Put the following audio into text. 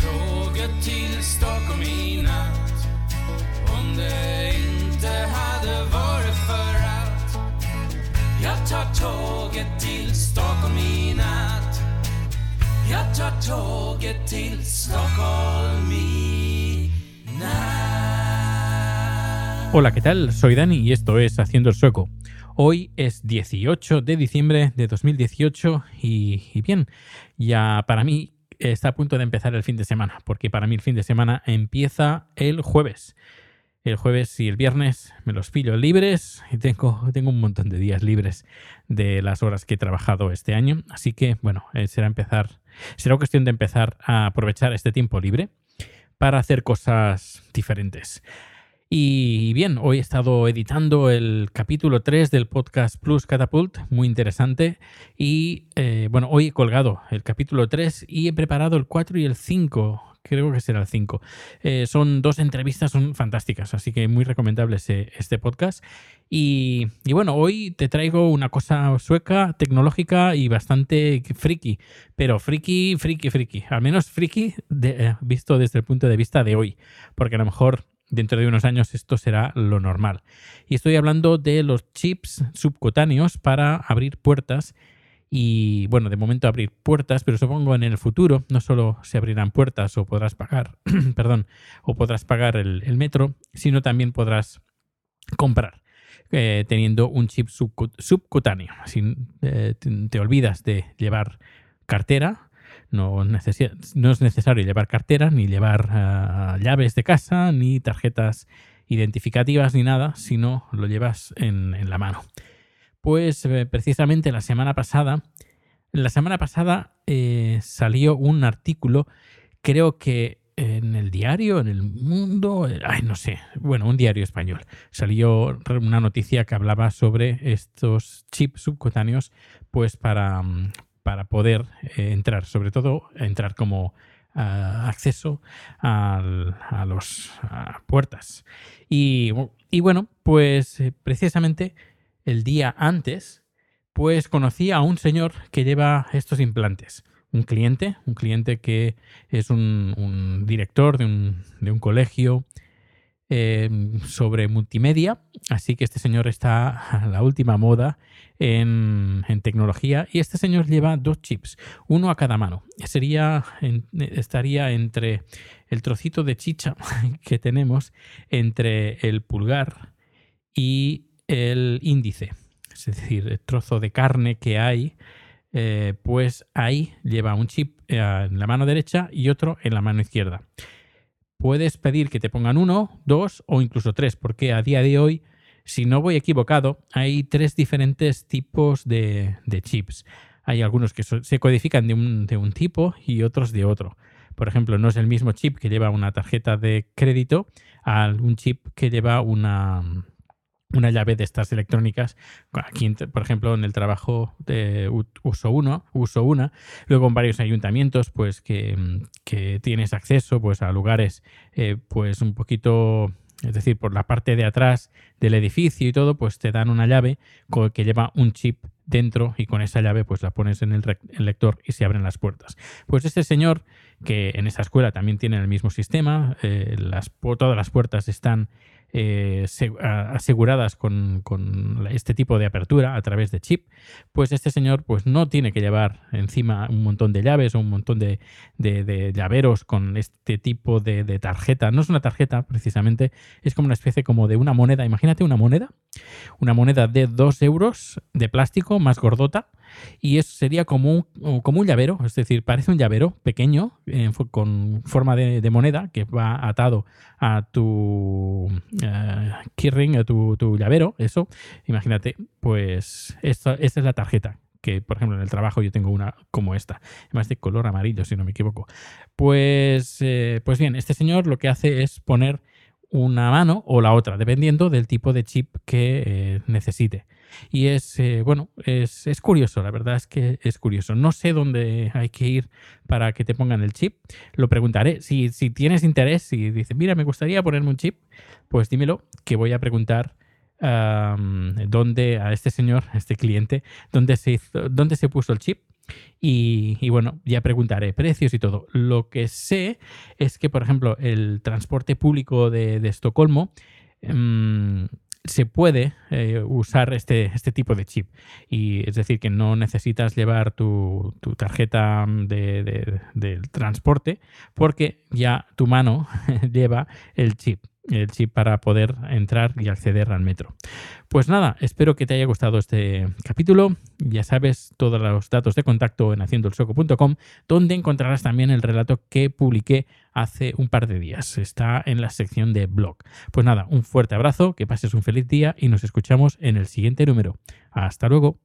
tåget till Stockholm i natt Om det inte hade Hola, ¿qué tal? Soy Dani y esto es Haciendo el Sueco. Hoy es 18 de diciembre de 2018 y, y bien, ya para mí está a punto de empezar el fin de semana, porque para mí el fin de semana empieza el jueves. El jueves y el viernes me los pillo libres y tengo, tengo un montón de días libres de las horas que he trabajado este año. Así que, bueno, eh, será empezar, será cuestión de empezar a aprovechar este tiempo libre para hacer cosas diferentes. Y bien, hoy he estado editando el capítulo 3 del podcast Plus Catapult, muy interesante. Y eh, bueno, hoy he colgado el capítulo 3 y he preparado el 4 y el 5. Creo que será el 5. Eh, son dos entrevistas, son fantásticas, así que muy recomendable este podcast. Y, y bueno, hoy te traigo una cosa sueca, tecnológica y bastante friki. Pero friki, friki, friki. Al menos friki de- eh, visto desde el punto de vista de hoy. Porque a lo mejor dentro de unos años esto será lo normal. Y estoy hablando de los chips subcutáneos para abrir puertas. Y bueno, de momento abrir puertas, pero supongo en el futuro no solo se abrirán puertas o podrás pagar, perdón, o podrás pagar el, metro, sino también podrás comprar eh, teniendo un chip subcu- subcutáneo. Así eh, te olvidas de llevar cartera, no, es necesario llevar cartera, ni llevar ah, llaves de casa, ni tarjetas identificativas, ni nada, sino lo llevas en, en la mano. Pues eh, precisamente la semana pasada, la semana pasada eh, salió un artículo, creo que en el diario, en el mundo, eh, ay, no sé, bueno, un diario español. Salió una noticia que hablaba sobre estos chips subcutáneos, pues para, mm, para poder eh, entrar, sobre todo entrar como ah, acceso a las puertas. Y bueno, pues eh, precisamente el día antes, pues conocí a un señor que lleva estos implantes. Un cliente, un cliente que es un, un director de un, de un colegio eh, sobre multimedia. Así que este señor está a la última moda en, tecnología. Y este señor lleva dos chips, uno a cada mano. Sería, estaría entre el trocito de chicha que tenemos entre el pulgar y el índice. Es decir, el trozo de carne que hay, eh, pues ahí lleva un chip eh, en la mano derecha y otro en la mano izquierda. Puedes pedir que te pongan uno, dos o incluso tres, porque a día de hoy, si no voy equivocado, hay tres diferentes tipos de, chips. Hay algunos que se codifican de un, de un tipo y otros de otro. Por ejemplo, no es el mismo chip que lleva una tarjeta de crédito a un chip que lleva una, una llave de estas electrónicas. Aquí, por ejemplo, en el trabajo de uso uno, uso una, luego en varios ayuntamientos, pues que, tienes acceso pues, a lugares, eh, pues un poquito, es decir, por la parte de atrás del edificio y todo, pues te dan una llave que lleva un chip dentro y con esa llave pues la pones en el, lector y se abren las puertas. Pues este señor que en esa escuela también tiene el mismo sistema, eh, todas las puertas están eh, aseguradas con, este tipo de apertura a través de chip, pues este señor pues no tiene que llevar encima un montón de llaves o un montón de, llaveros con este tipo de, de tarjeta. No es una tarjeta precisamente, es como una especie como de una moneda. Imagínate una moneda, una moneda de 2 euros de plástico más gordota y eso sería como un, como un llavero, es decir, parece un llavero pequeño con forma de, moneda que va atado a tu eh, keyring, a tu, llavero, eso. Imagínate, pues esta, es la tarjeta que por ejemplo en el trabajo yo tengo una como esta, además de color amarillo si no me equivoco. Pues, eh, pues bien, este señor lo que hace es poner una mano o la otra, dependiendo del tipo de chip que eh, necesite. Y es, eh, bueno, es, es curioso, la verdad es que es curioso. No sé dónde hay que ir para que te pongan el chip. Lo preguntaré. Si, si tienes interés, si dices, mira, me gustaría ponerme un chip, pues dímelo, que voy a preguntar dónde a este señor, a este cliente, dónde se, hizo- dónde se puso el chip Y, bueno, ya preguntaré precios y todo. Lo que sé es que, por ejemplo, el transporte público de, Estocolmo mm, se puede eh, usar este, este tipo de chip. Y es decir, que no necesitas llevar tu, tarjeta de, del transporte porque ya tu mano lleva el chip el chip para poder entrar y acceder al metro. Pues nada, espero que te haya gustado este capítulo. Ya sabes todos los datos de contacto en haciendoelsoco.com, donde encontrarás también el relato que publiqué hace un par de días. Está en la sección de blog. Pues nada, un fuerte abrazo, que pases un feliz día y nos escuchamos en el siguiente número. Hasta luego.